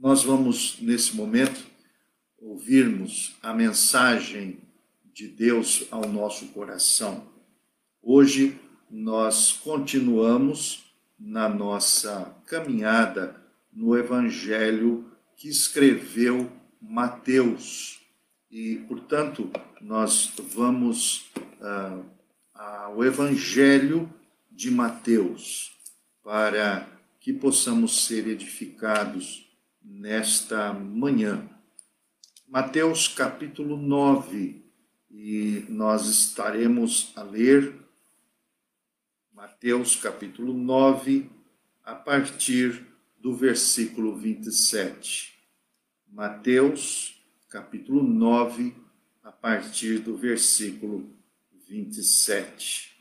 Nós vamos, nesse momento, ouvirmos a mensagem de Deus ao nosso coração. Hoje nós continuamos na nossa caminhada no Evangelho que escreveu Mateus. E, portanto, nós vamos uh, ao Evangelho de Mateus para que possamos ser edificados nesta manhã. Mateus capítulo 9, e nós estaremos a ler Mateus capítulo 9, a partir do versículo 27. Mateus capítulo 9, a partir do versículo 27.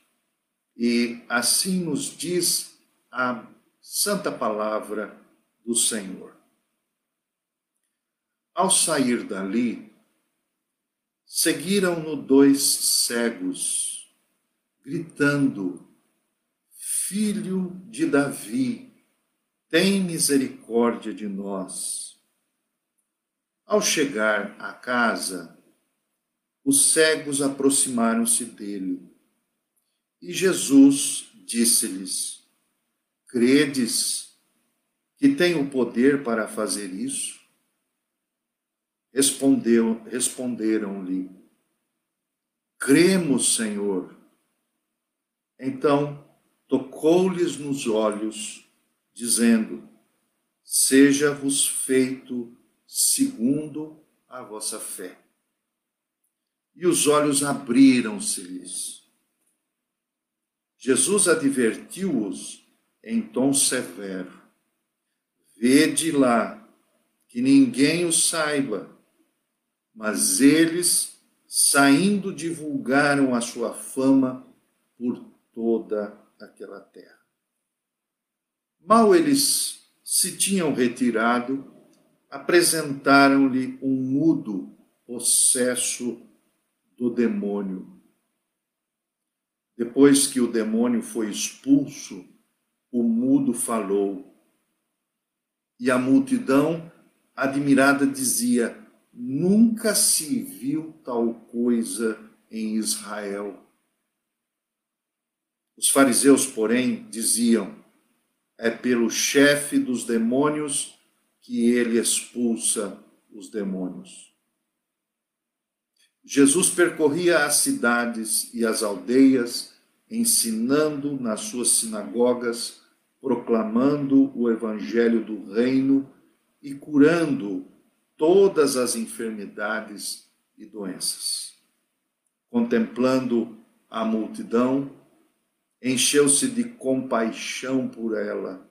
E assim nos diz a santa palavra do Senhor. Ao sair dali, seguiram-no dois cegos, gritando: Filho de Davi, tem misericórdia de nós. Ao chegar à casa, os cegos aproximaram-se dele. E Jesus disse-lhes: Credes que tenho poder para fazer isso? Respondeu, responderam-lhe: Cremos, Senhor. Então tocou-lhes nos olhos, dizendo: Seja-vos feito segundo a vossa fé. E os olhos abriram-se-lhes. Jesus advertiu-os em tom severo: Vede lá que ninguém o saiba mas eles, saindo, divulgaram a sua fama por toda aquela terra. Mal eles se tinham retirado, apresentaram-lhe um mudo possesso do demônio. Depois que o demônio foi expulso, o mudo falou. E a multidão, admirada, dizia: Nunca se viu tal coisa em Israel. Os fariseus, porém, diziam: é pelo chefe dos demônios que ele expulsa os demônios. Jesus percorria as cidades e as aldeias, ensinando nas suas sinagogas, proclamando o evangelho do reino e curando todas as enfermidades e doenças. Contemplando a multidão, encheu-se de compaixão por ela,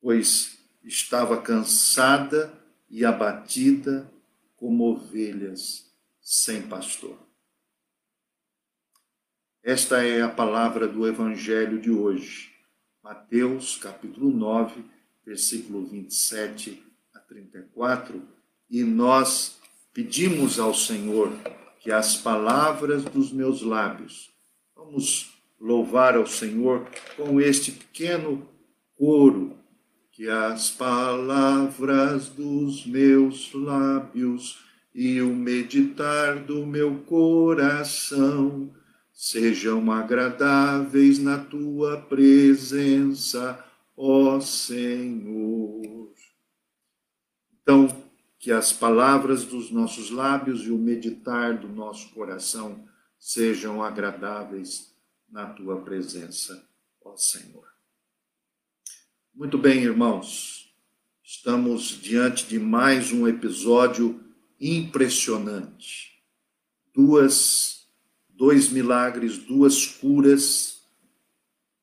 pois estava cansada e abatida como ovelhas sem pastor. Esta é a palavra do Evangelho de hoje, Mateus capítulo 9, versículo 27 a 34 e nós pedimos ao Senhor que as palavras dos meus lábios, vamos louvar ao Senhor com este pequeno coro, que as palavras dos meus lábios e o meditar do meu coração sejam agradáveis na tua presença, ó Senhor. Então, que as palavras dos nossos lábios e o meditar do nosso coração sejam agradáveis na tua presença, ó Senhor. Muito bem, irmãos, estamos diante de mais um episódio impressionante. Duas, dois milagres, duas curas,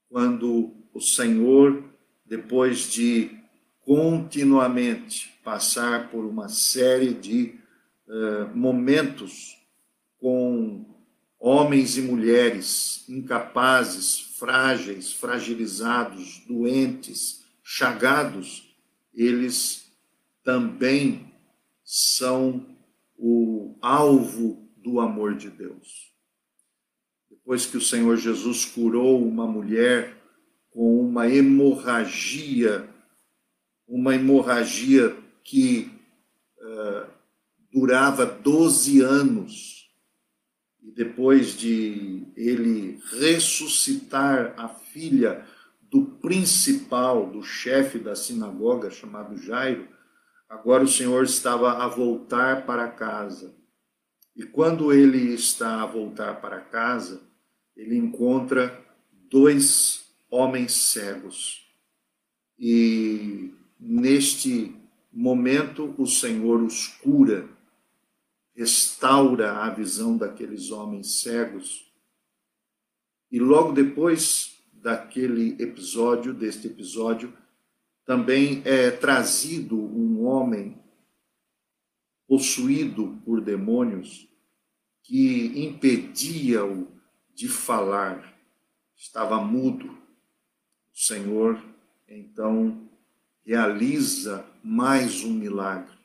quando o Senhor, depois de continuamente passar por uma série de uh, momentos com homens e mulheres incapazes, frágeis, fragilizados, doentes, chagados, eles também são o alvo do amor de Deus. Depois que o Senhor Jesus curou uma mulher com uma hemorragia, uma hemorragia que uh, durava 12 anos. E depois de ele ressuscitar a filha do principal, do chefe da sinagoga, chamado Jairo, agora o Senhor estava a voltar para casa. E quando ele está a voltar para casa, ele encontra dois homens cegos. E neste momento o Senhor os cura, restaura a visão daqueles homens cegos. E logo depois daquele episódio, deste episódio, também é trazido um homem possuído por demônios que impedia-o de falar, estava mudo. O Senhor então realiza mais um milagre.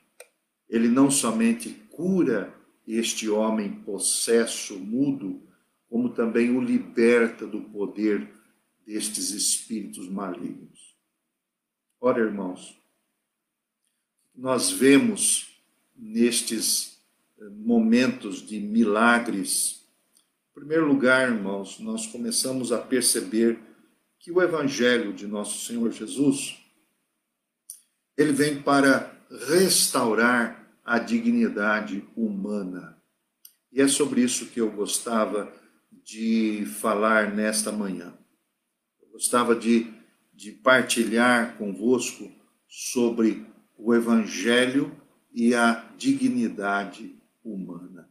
Ele não somente cura este homem possesso, mudo, como também o liberta do poder destes espíritos malignos. Ora, irmãos, nós vemos nestes eh, momentos de milagres, em primeiro lugar, irmãos, nós começamos a perceber que o Evangelho de nosso Senhor Jesus, ele vem para restaurar a dignidade humana. E é sobre isso que eu gostava de falar nesta manhã. Gostava de, de partilhar convosco sobre o Evangelho e a dignidade humana.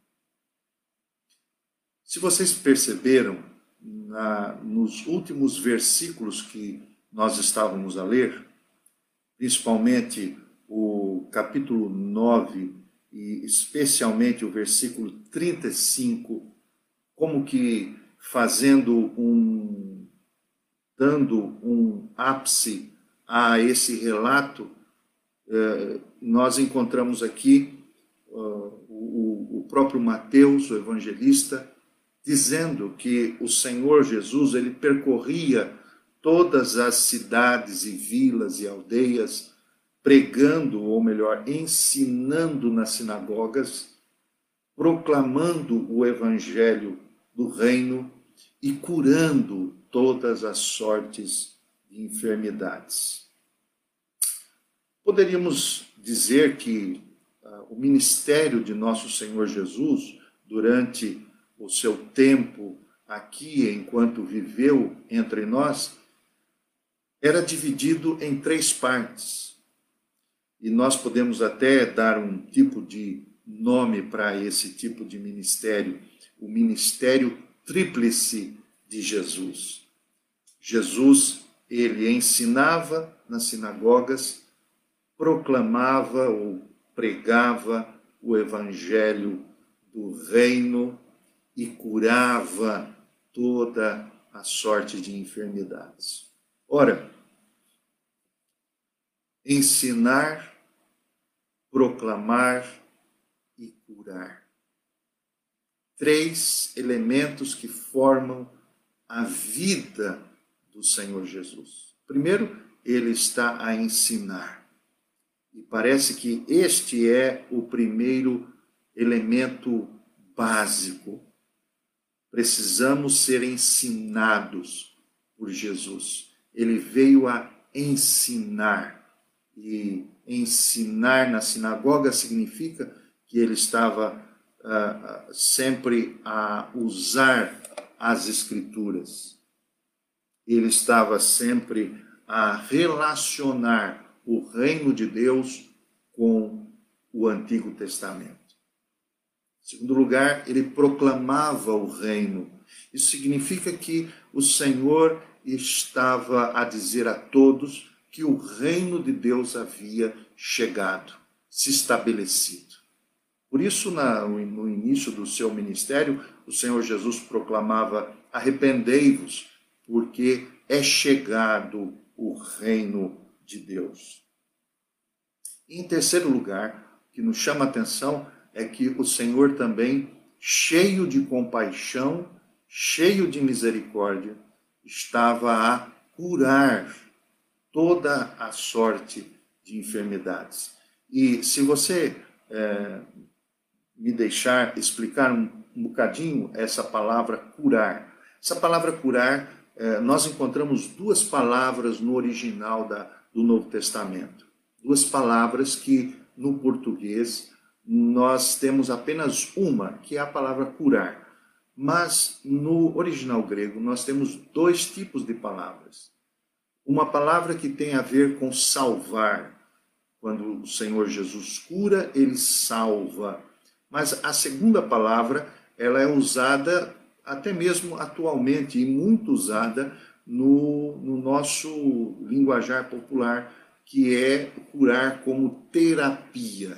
Se vocês perceberam, na, nos últimos versículos que nós estávamos a ler, principalmente o capítulo 9 e especialmente o versículo 35, como que fazendo um dando um ápice a esse relato, eh, nós encontramos aqui o próprio Mateus, o evangelista, dizendo que o Senhor Jesus ele percorria todas as cidades e vilas e aldeias, pregando, ou melhor, ensinando nas sinagogas, proclamando o evangelho do reino e curando todas as sortes de enfermidades. Poderíamos dizer que uh, o ministério de nosso Senhor Jesus, durante o seu tempo aqui, enquanto viveu entre nós, era dividido em três partes. E nós podemos até dar um tipo de nome para esse tipo de ministério, o ministério tríplice de Jesus. Jesus, ele ensinava nas sinagogas, proclamava ou pregava o evangelho do reino e curava toda a sorte de enfermidades. Ora, ensinar, proclamar e curar três elementos que formam a vida do Senhor Jesus. Primeiro, ele está a ensinar. E parece que este é o primeiro elemento básico. Precisamos ser ensinados por Jesus. Ele veio a ensinar. E ensinar na sinagoga significa que ele estava uh, sempre a usar as Escrituras. Ele estava sempre a relacionar o reino de Deus com o Antigo Testamento. Em segundo lugar, ele proclamava o reino. Isso significa que o Senhor estava a dizer a todos que o reino de Deus havia chegado, se estabelecido. Por isso, no início do seu ministério, o Senhor Jesus proclamava: arrependei-vos, porque é chegado o reino de Deus. E, em terceiro lugar, que nos chama a atenção é que o Senhor também, cheio de compaixão, cheio de misericórdia, estava a curar toda a sorte de enfermidades. E se você é, me deixar explicar um, um bocadinho essa palavra curar. Essa palavra curar, é, nós encontramos duas palavras no original da, do Novo Testamento. Duas palavras que no português nós temos apenas uma, que é a palavra curar. Mas no original grego nós temos dois tipos de palavras. Uma palavra que tem a ver com salvar. Quando o Senhor Jesus cura, ele salva. Mas a segunda palavra, ela é usada até mesmo atualmente e muito usada no, no nosso linguajar popular, que é curar como terapia.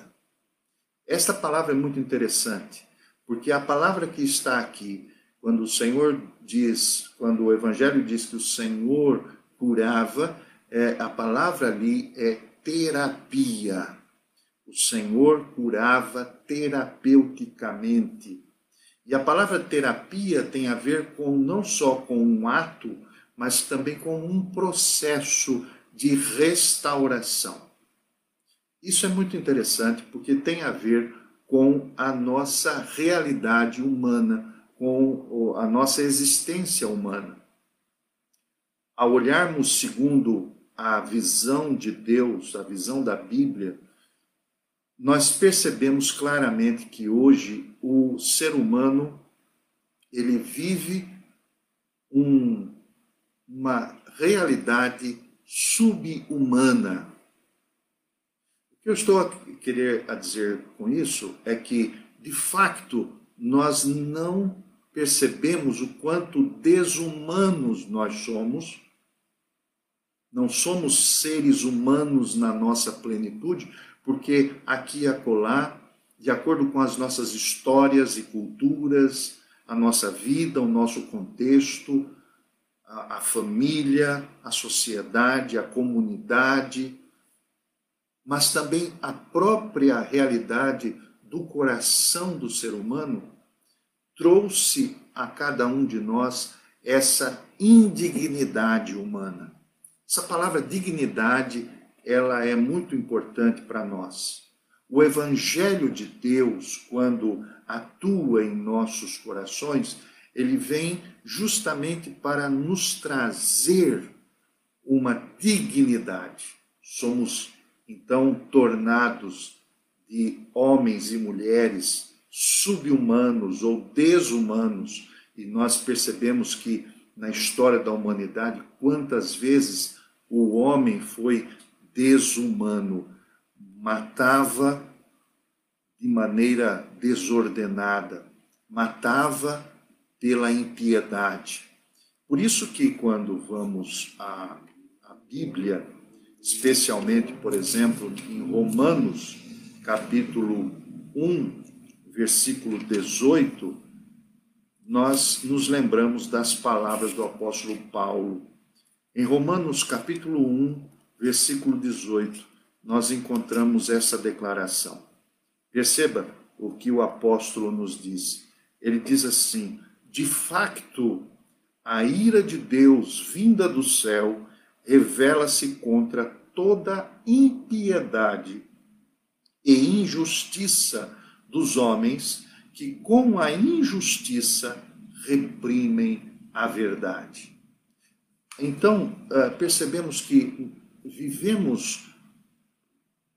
Esta palavra é muito interessante, porque a palavra que está aqui, quando o Senhor diz, quando o Evangelho diz que o Senhor curava, é, a palavra ali é terapia. O Senhor curava terapeuticamente. E a palavra terapia tem a ver com não só com um ato, mas também com um processo de restauração. Isso é muito interessante porque tem a ver com a nossa realidade humana, com a nossa existência humana. Ao olharmos segundo a visão de Deus, a visão da Bíblia, nós percebemos claramente que hoje o ser humano ele vive um, uma realidade subhumana. O que eu estou a querer a dizer com isso é que, de fato, nós não percebemos o quanto desumanos nós somos. Não somos seres humanos na nossa plenitude, porque aqui e acolá, de acordo com as nossas histórias e culturas, a nossa vida, o nosso contexto, a, a família, a sociedade, a comunidade, mas também a própria realidade do coração do ser humano, trouxe a cada um de nós essa indignidade humana. Essa palavra dignidade ela é muito importante para nós. O Evangelho de Deus, quando atua em nossos corações, ele vem justamente para nos trazer uma dignidade. Somos então tornados de homens e mulheres subhumanos ou desumanos, e nós percebemos que na história da humanidade, quantas vezes o homem foi desumano, matava de maneira desordenada, matava pela impiedade. Por isso que quando vamos à, à Bíblia, especialmente, por exemplo, em Romanos, capítulo 1, versículo 18, nós nos lembramos das palavras do apóstolo Paulo. Em Romanos, capítulo 1, versículo 18, nós encontramos essa declaração. Perceba o que o apóstolo nos diz. Ele diz assim: de facto, a ira de Deus vinda do céu revela-se contra toda impiedade e injustiça dos homens que, com a injustiça, reprimem a verdade. Então, eh, percebemos que vivemos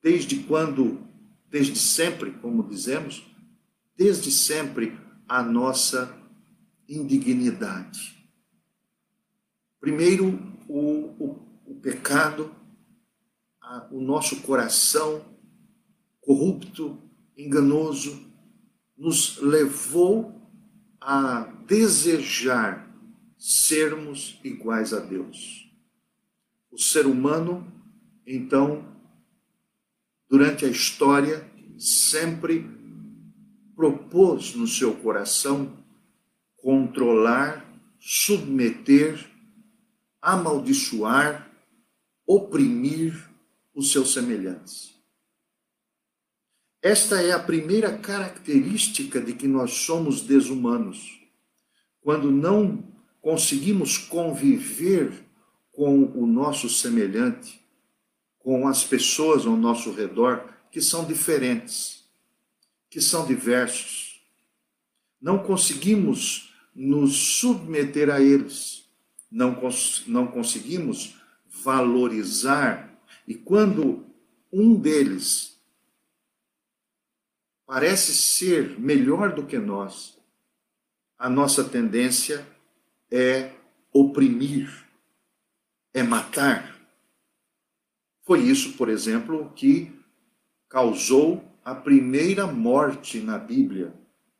desde quando, desde sempre, como dizemos, desde sempre a nossa indignidade. Primeiro, o, o, o pecado, a, o nosso coração corrupto, enganoso, nos levou a desejar sermos iguais a Deus. O ser humano, então, durante a história, sempre propôs no seu coração controlar, submeter, amaldiçoar, oprimir os seus semelhantes. Esta é a primeira característica de que nós somos desumanos. Quando não conseguimos conviver com o nosso semelhante, com as pessoas ao nosso redor que são diferentes, que são diversos. Não conseguimos nos submeter a eles, não, cons não conseguimos valorizar, e quando um deles parece ser melhor do que nós, a nossa tendência é oprimir, é matar. Foi isso, por exemplo, que causou a primeira morte na Bíblia,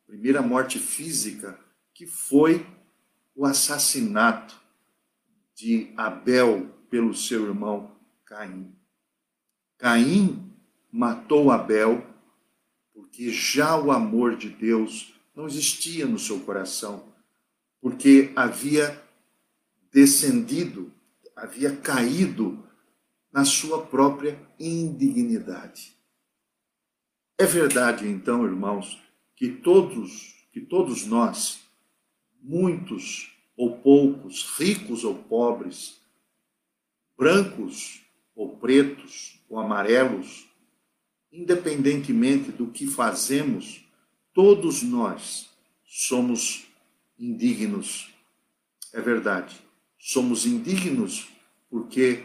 primeira morte física, que foi o assassinato de Abel pelo seu irmão Caim. Caim matou Abel porque já o amor de Deus não existia no seu coração, porque havia descendido, havia caído na sua própria indignidade. É verdade, então, irmãos, que todos, que todos nós, muitos ou poucos, ricos ou pobres, brancos ou pretos ou amarelos, independentemente do que fazemos, todos nós somos indignos. É verdade. Somos indignos porque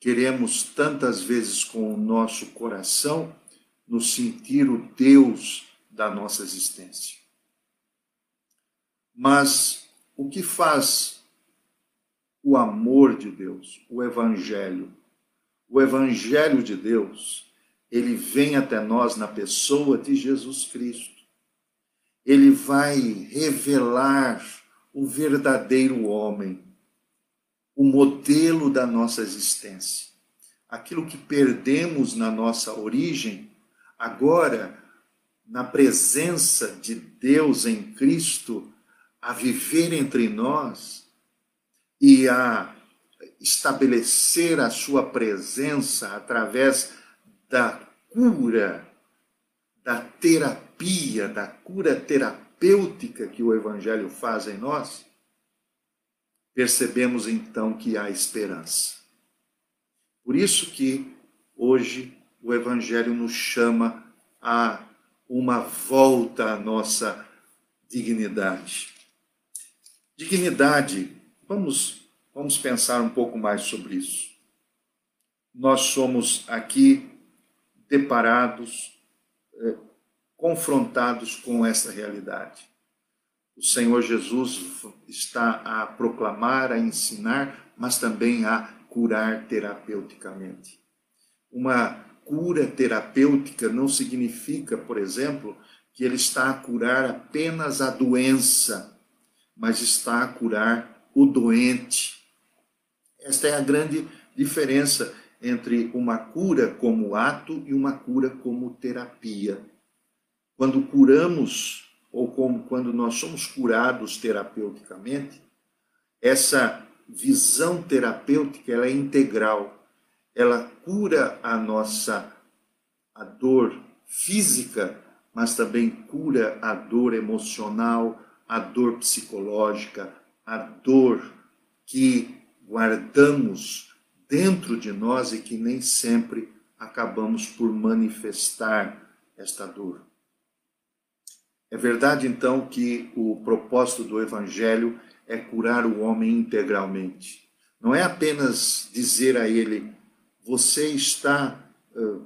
queremos tantas vezes com o nosso coração nos sentir o Deus da nossa existência. Mas o que faz o amor de Deus, o Evangelho? O Evangelho de Deus, ele vem até nós na pessoa de Jesus Cristo ele vai revelar o verdadeiro homem, o modelo da nossa existência. Aquilo que perdemos na nossa origem, agora, na presença de Deus em Cristo, a viver entre nós e a estabelecer a sua presença através da cura, da terapia da cura terapêutica que o Evangelho faz em nós, percebemos então que há esperança. Por isso que hoje o Evangelho nos chama a uma volta à nossa dignidade. Dignidade, vamos, vamos pensar um pouco mais sobre isso. Nós somos aqui deparados eh, confrontados com essa realidade. O Senhor Jesus está a proclamar, a ensinar, mas também a curar terapeuticamente. Uma cura terapêutica não significa, por exemplo, que ele está a curar apenas a doença, mas está a curar o doente. Esta é a grande diferença entre uma cura como ato e uma cura como terapia. Quando curamos, ou como quando nós somos curados terapeuticamente, essa visão terapêutica ela é integral. Ela cura a nossa a dor física, mas também cura a dor emocional, a dor psicológica, a dor que guardamos dentro de nós e que nem sempre acabamos por manifestar esta dor. É verdade, então, que o propósito do Evangelho é curar o homem integralmente. Não é apenas dizer a ele, você está uh,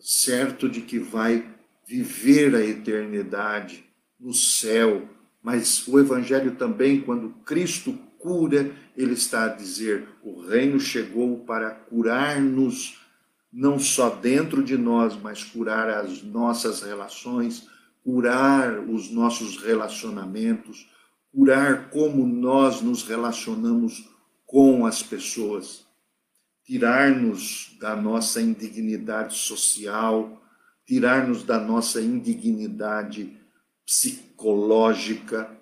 certo de que vai viver a eternidade no céu, mas o Evangelho também, quando Cristo cura, ele está a dizer: o reino chegou para curar-nos, não só dentro de nós, mas curar as nossas relações curar os nossos relacionamentos, curar como nós nos relacionamos com as pessoas, tirar-nos da nossa indignidade social, tirar-nos da nossa indignidade psicológica.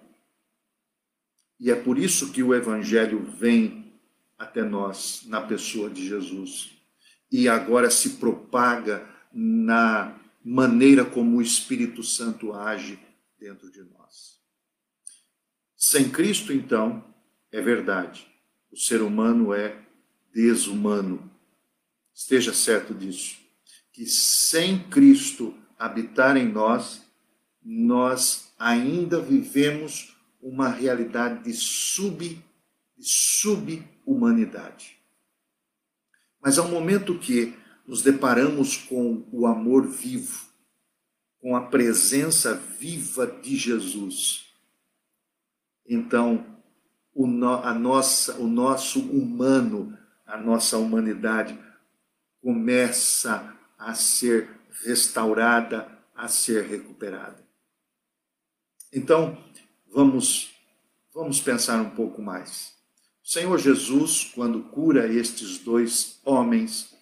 E é por isso que o Evangelho vem até nós na pessoa de Jesus e agora se propaga na maneira como o Espírito Santo age dentro de nós. Sem Cristo, então, é verdade, o ser humano é desumano. Esteja certo disso. que sem Cristo habitar em nós, nós ainda vivemos uma realidade de sub de subhumanidade. Mas ao momento que nos deparamos com o amor vivo, com a presença viva de Jesus, então o, no, a nossa, o nosso humano, a nossa humanidade começa a ser restaurada, a ser recuperada. Então, vamos vamos pensar um pouco mais. O Senhor Jesus, quando cura estes dois homens,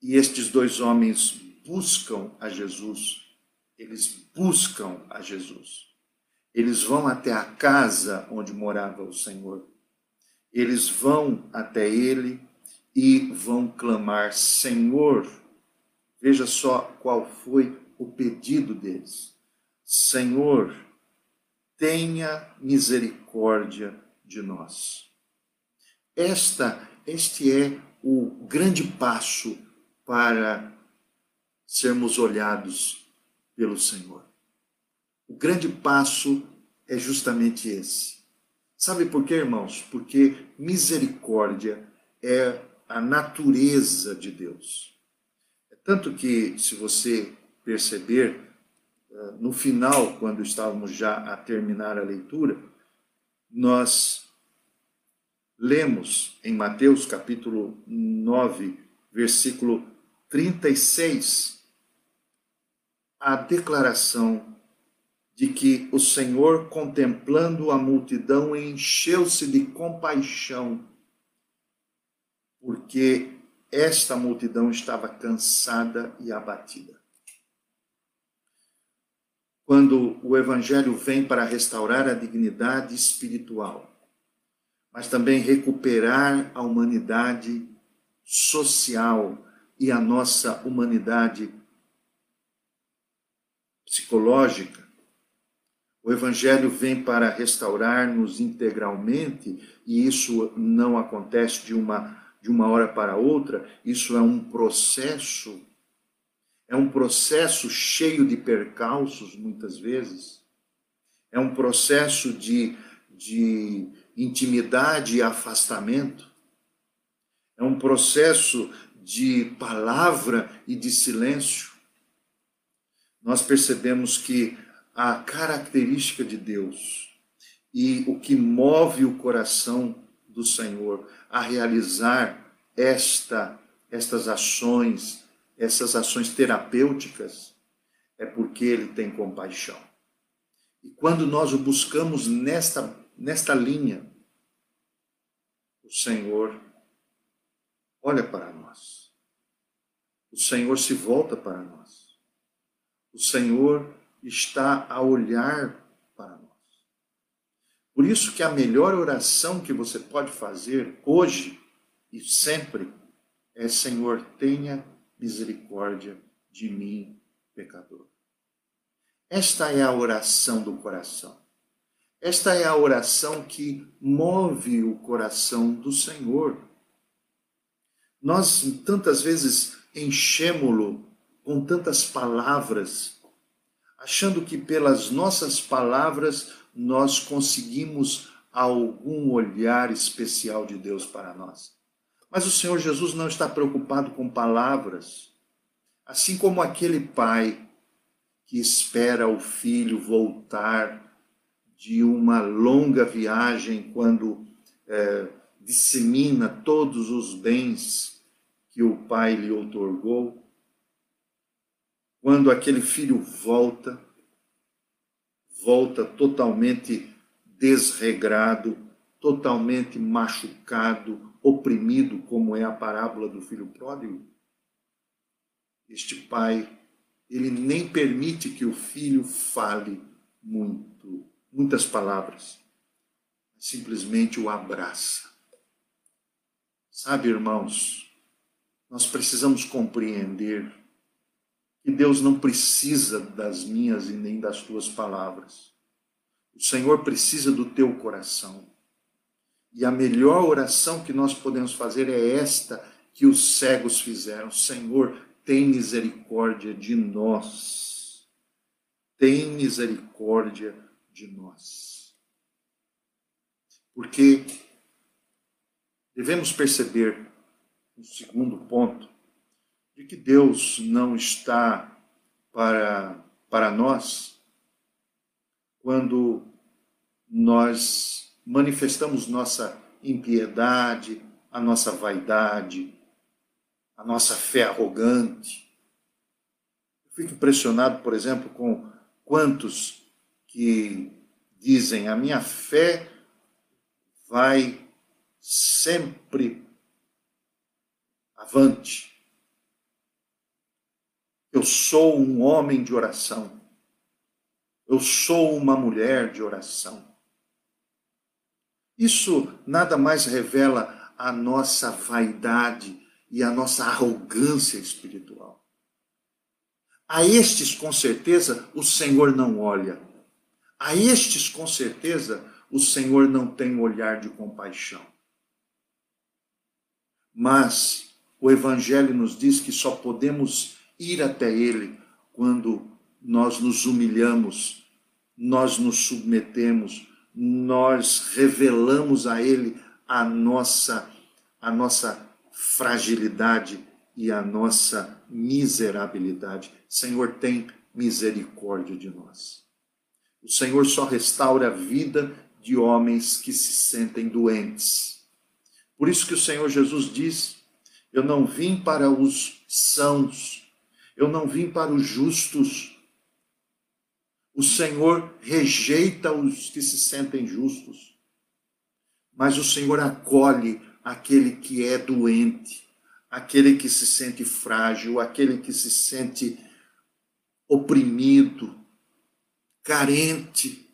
e estes dois homens buscam a Jesus, eles buscam a Jesus. Eles vão até a casa onde morava o Senhor. Eles vão até ele e vão clamar: Senhor, veja só qual foi o pedido deles. Senhor, tenha misericórdia de nós. Esta, este é o grande passo para sermos olhados pelo Senhor. O grande passo é justamente esse. Sabe por quê, irmãos? Porque misericórdia é a natureza de Deus. É tanto que, se você perceber, no final, quando estávamos já a terminar a leitura, nós lemos em Mateus capítulo 9, versículo 36, a declaração de que o Senhor, contemplando a multidão, encheu-se de compaixão, porque esta multidão estava cansada e abatida. Quando o Evangelho vem para restaurar a dignidade espiritual, mas também recuperar a humanidade social e a nossa humanidade psicológica, o Evangelho vem para restaurar-nos integralmente, e isso não acontece de uma, de uma hora para outra, isso é um processo, é um processo cheio de percalços, muitas vezes, é um processo de, de intimidade e afastamento, é um processo de palavra e de silêncio. Nós percebemos que a característica de Deus e o que move o coração do Senhor a realizar esta estas ações, essas ações terapêuticas, é porque ele tem compaixão. E quando nós o buscamos nesta nesta linha, o Senhor olha para nós. O Senhor se volta para nós. O Senhor está a olhar para nós. Por isso que a melhor oração que você pode fazer hoje e sempre é: Senhor, tenha misericórdia de mim, pecador. Esta é a oração do coração. Esta é a oração que move o coração do Senhor. Nós tantas vezes enchemos-lo com tantas palavras achando que pelas nossas palavras nós conseguimos algum olhar especial de Deus para nós. Mas o Senhor Jesus não está preocupado com palavras, assim como aquele pai que espera o filho voltar de uma longa viagem quando é, dissemina todos os bens que o pai lhe otorgou. Quando aquele filho volta, volta totalmente desregrado, totalmente machucado, oprimido, como é a parábola do filho pródigo. Este pai, ele nem permite que o filho fale muito, muitas palavras, simplesmente o abraça. Sabe, irmãos, nós precisamos compreender que Deus não precisa das minhas e nem das tuas palavras. O Senhor precisa do teu coração. E a melhor oração que nós podemos fazer é esta que os cegos fizeram: Senhor, tem misericórdia de nós. Tem misericórdia de nós. Porque devemos perceber, no segundo ponto, de que Deus não está para, para nós quando nós manifestamos nossa impiedade, a nossa vaidade, a nossa fé arrogante. Eu fico impressionado, por exemplo, com quantos que dizem: a minha fé vai sempre avante. Eu sou um homem de oração. Eu sou uma mulher de oração. Isso nada mais revela a nossa vaidade e a nossa arrogância espiritual. A estes, com certeza, o Senhor não olha. A estes, com certeza, o Senhor não tem olhar de compaixão. Mas o Evangelho nos diz que só podemos ir até Ele quando nós nos humilhamos, nós nos submetemos, nós revelamos a Ele a nossa, a nossa fragilidade e a nossa miserabilidade. Senhor, tem misericórdia de nós. O Senhor só restaura a vida de homens que se sentem doentes. Por isso que o Senhor Jesus diz: Eu não vim para os sãos, eu não vim para os justos. O Senhor rejeita os que se sentem justos, mas o Senhor acolhe aquele que é doente, aquele que se sente frágil, aquele que se sente oprimido, carente.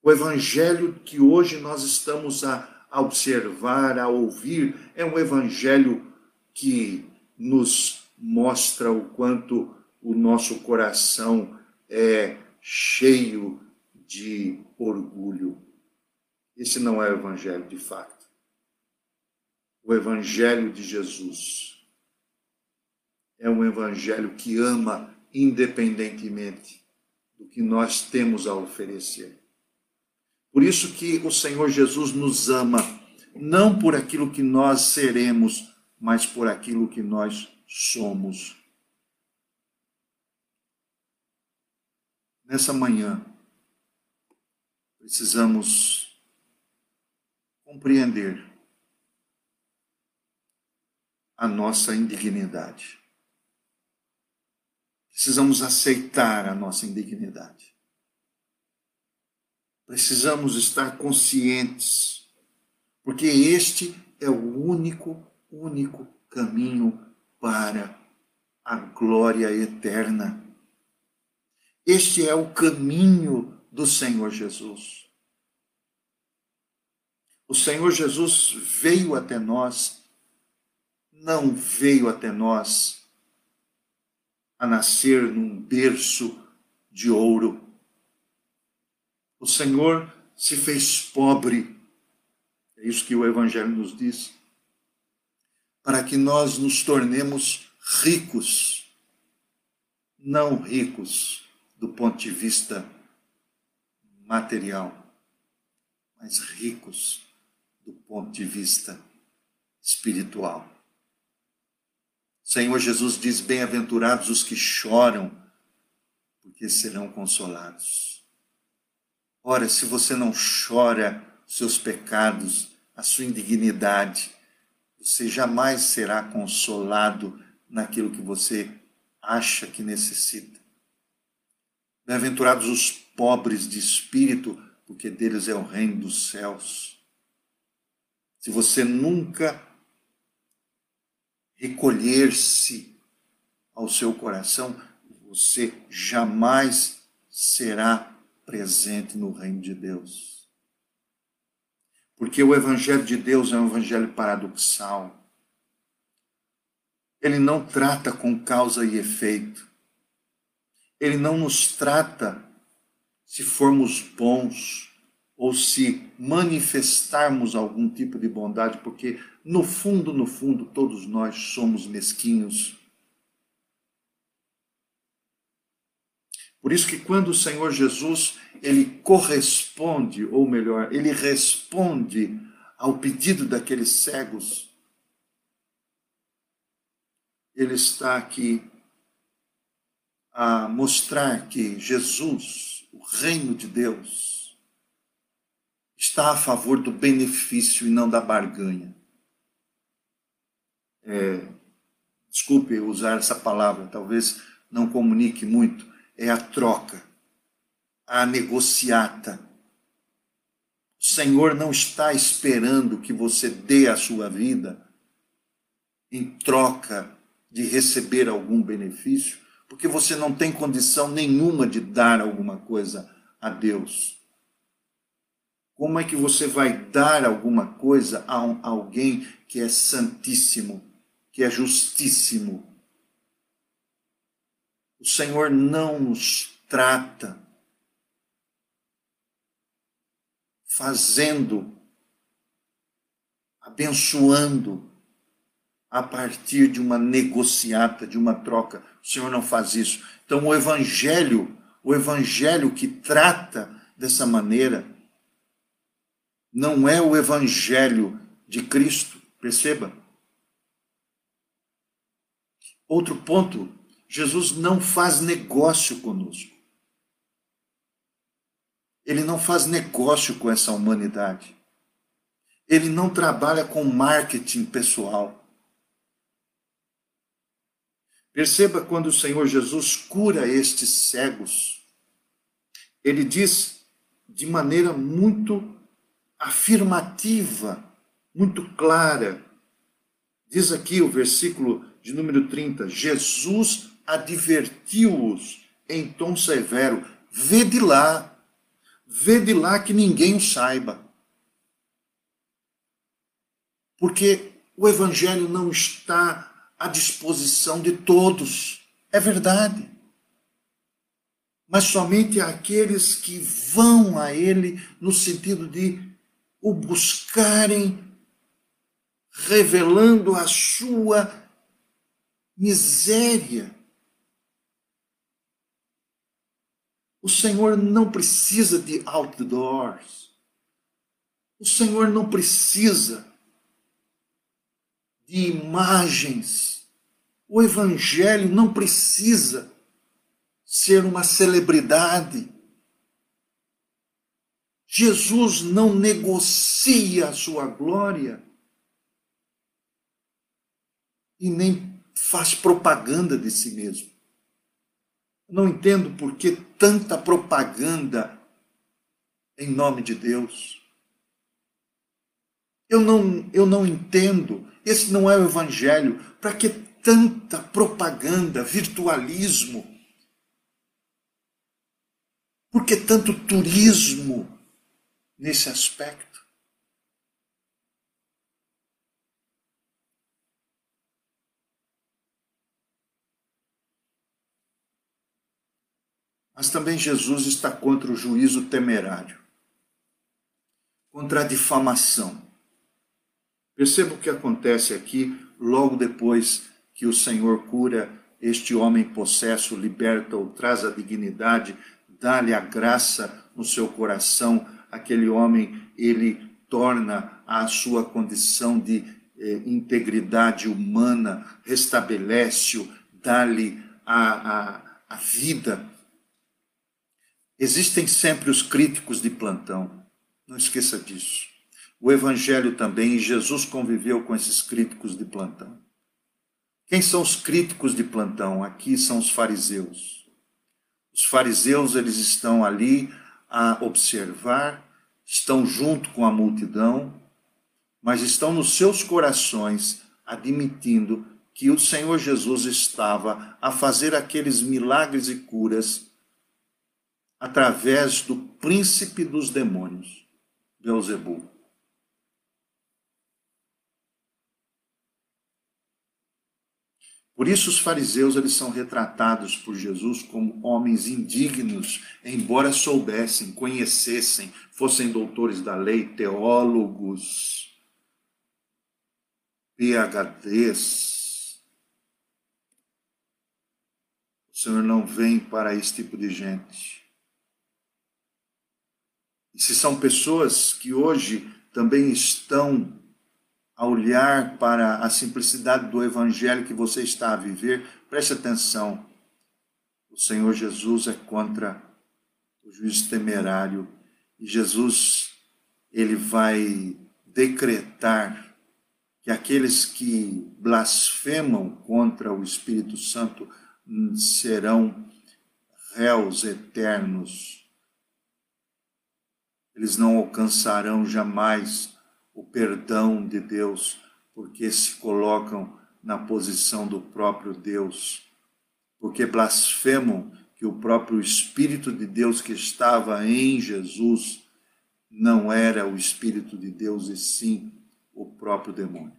O evangelho que hoje nós estamos a, a observar, a ouvir, é um evangelho que nos mostra o quanto o nosso coração é cheio de orgulho. Esse não é o Evangelho de fato. O Evangelho de Jesus é um Evangelho que ama independentemente do que nós temos a oferecer. Por isso que o Senhor Jesus nos ama, não por aquilo que nós seremos, mas por aquilo que nós somos. Nessa manhã, precisamos compreender a nossa indignidade. Precisamos aceitar a nossa indignidade. Precisamos estar conscientes, porque este é o único, único caminho para a glória eterna. Este é o caminho do Senhor Jesus. O Senhor Jesus veio até nós, não veio até nós a nascer num berço de ouro. O Senhor se fez pobre, é isso que o Evangelho nos diz, para que nós nos tornemos ricos, não ricos do ponto de vista material, mas ricos do ponto de vista espiritual. O Senhor Jesus diz: Bem-aventurados os que choram, porque serão consolados. Ora, se você não chora seus pecados, a sua indignidade, você jamais será consolado naquilo que você acha que necessita. Bem-aventurados os pobres de espírito, porque deles é o reino dos céus se você nunca recolher-se ao seu coração, você jamais será presente no reino de Deus. Porque o Evangelho de Deus é um Evangelho paradoxal. Ele não trata com causa e efeito. Ele não nos trata se formos bons ou se manifestarmos algum tipo de bondade, porque no fundo, no fundo, todos nós somos mesquinhos. Por isso que quando o Senhor Jesus, ele corresponde, ou melhor, ele responde ao pedido daqueles cegos, ele está aqui a mostrar que Jesus, o reino de Deus, está a favor do benefício e não da barganha. É, desculpe usar essa palavra, talvez não comunique muito, é a troca, a negociata. O Senhor não está esperando que você dê a sua vida em troca de receber algum benefício porque você não tem condição nenhuma de dar alguma coisa a Deus. Como é que você vai dar alguma coisa a um, alguém que é santíssimo, que é justíssimo? O Senhor não nos trata fazendo, abençoando a partir de uma negociata, de uma troca. O Senhor não faz isso. Então o evangelho, o evangelho que trata dessa maneira não é o evangelho de Cristo, perceba? Outro ponto, Jesus não faz negócio conosco. Ele não faz negócio com essa humanidade. Ele não trabalha com marketing pessoal. Perceba quando o Senhor Jesus cura estes cegos, ele diz de maneira muito afirmativa, muito clara. Diz aqui o versículo de número 30: Jesus advertiu-os em tom severo: vê de lá, vê de lá que ninguém o saiba. Porque o evangelho não está à disposição de todos. É verdade. Mas somente aqueles que vão a Ele no sentido de o buscarem, revelando a sua miséria. O Senhor não precisa de outdoors. O Senhor não precisa de imagens. O Evangelho não precisa ser uma celebridade. Jesus não negocia a sua glória e nem faz propaganda de si mesmo. Não entendo por que tanta propaganda em nome de Deus. Eu não, eu não entendo esse não é o evangelho. Para que tanta propaganda, virtualismo? Por que tanto turismo nesse aspecto? Mas também Jesus está contra o juízo temerário, contra a difamação. Perceba o que acontece aqui logo depois que o Senhor cura este homem possesso, liberta-o, traz a dignidade, dá-lhe a graça no seu coração. Aquele homem, ele torna a sua condição de eh, integridade humana, restabelece-o, dá-lhe a, a, a vida. Existem sempre os críticos de plantão, não esqueça disso o Evangelho também, e Jesus conviveu com esses críticos de plantão. Quem são os críticos de plantão? Aqui são os fariseus. Os fariseus, eles estão ali a observar, estão junto com a multidão, mas estão nos seus corações admitindo que o Senhor Jesus estava a fazer aqueles milagres e curas através do príncipe dos demônios, Beelzebub. Por isso os fariseus eles são retratados por Jesus como homens indignos, embora soubessem, conhecessem, fossem doutores da lei, teólogos. PHDs. O Senhor não vem para esse tipo de gente. E se são pessoas que hoje também estão a olhar para a simplicidade do evangelho que você está a viver, preste atenção. O Senhor Jesus é contra o juízo temerário e Jesus ele vai decretar que aqueles que blasfemam contra o Espírito Santo serão réus eternos. Eles não alcançarão jamais o perdão de Deus, porque se colocam na posição do próprio Deus, porque blasfemam que o próprio Espírito de Deus que estava em Jesus não era o Espírito de Deus e sim o próprio demônio.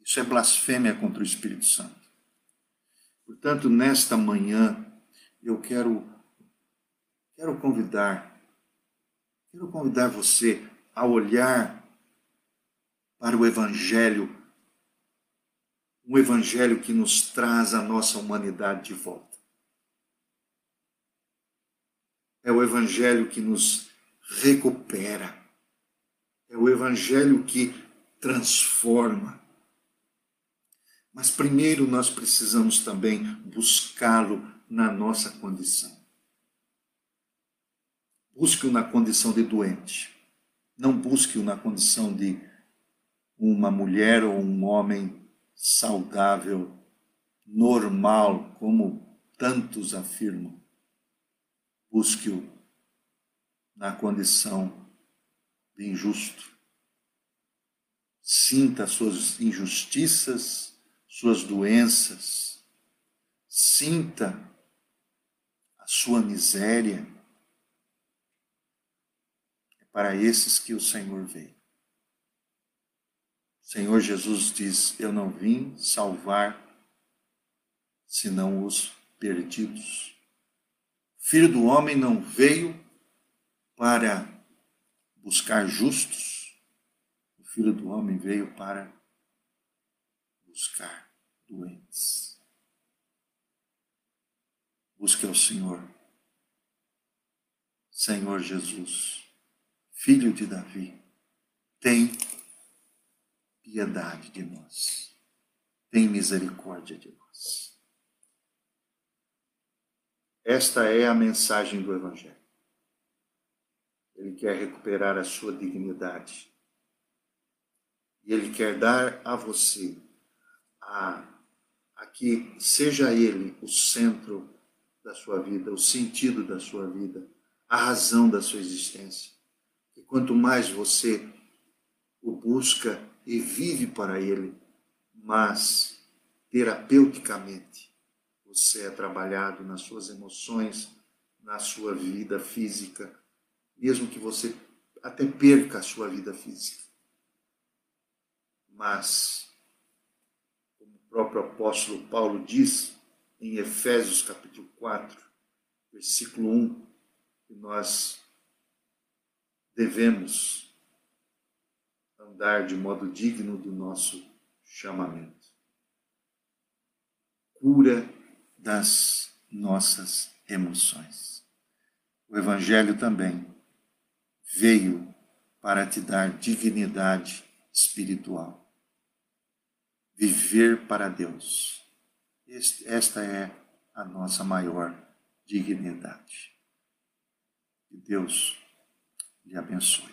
Isso é blasfêmia contra o Espírito Santo. Portanto, nesta manhã, eu quero, quero convidar, quero convidar você a olhar para o Evangelho, um Evangelho que nos traz a nossa humanidade de volta. É o Evangelho que nos recupera. É o Evangelho que transforma. Mas primeiro nós precisamos também buscá-lo na nossa condição. Busque-o na condição de doente. Não busque-o na condição de uma mulher ou um homem saudável, normal, como tantos afirmam. Busque-o na condição de injusto. Sinta suas injustiças, suas doenças. Sinta a sua miséria para esses que o Senhor veio. O Senhor Jesus diz: Eu não vim salvar senão os perdidos. O Filho do homem não veio para buscar justos, o Filho do homem veio para buscar doentes. Busque ao Senhor, Senhor Jesus filho de Davi, tem piedade de nós, tem misericórdia de nós. Esta é a mensagem do Evangelho. Ele quer recuperar a sua dignidade. E ele quer dar a você a, a que seja ele o centro da sua vida, o sentido da sua vida, a razão da sua existência. Quanto mais você o busca e vive para ele, mas terapeuticamente você é trabalhado nas suas emoções, na sua vida física, mesmo que você até perca a sua vida física. Mas, como o próprio apóstolo Paulo diz em Efésios capítulo 4, versículo 1, que nós devemos andar de modo digno do nosso chamamento. Cura das nossas emoções. O Evangelho também veio para te dar dignidade espiritual. Viver para Deus. Esta é a nossa maior dignidade. Que Deus lhe abençoe.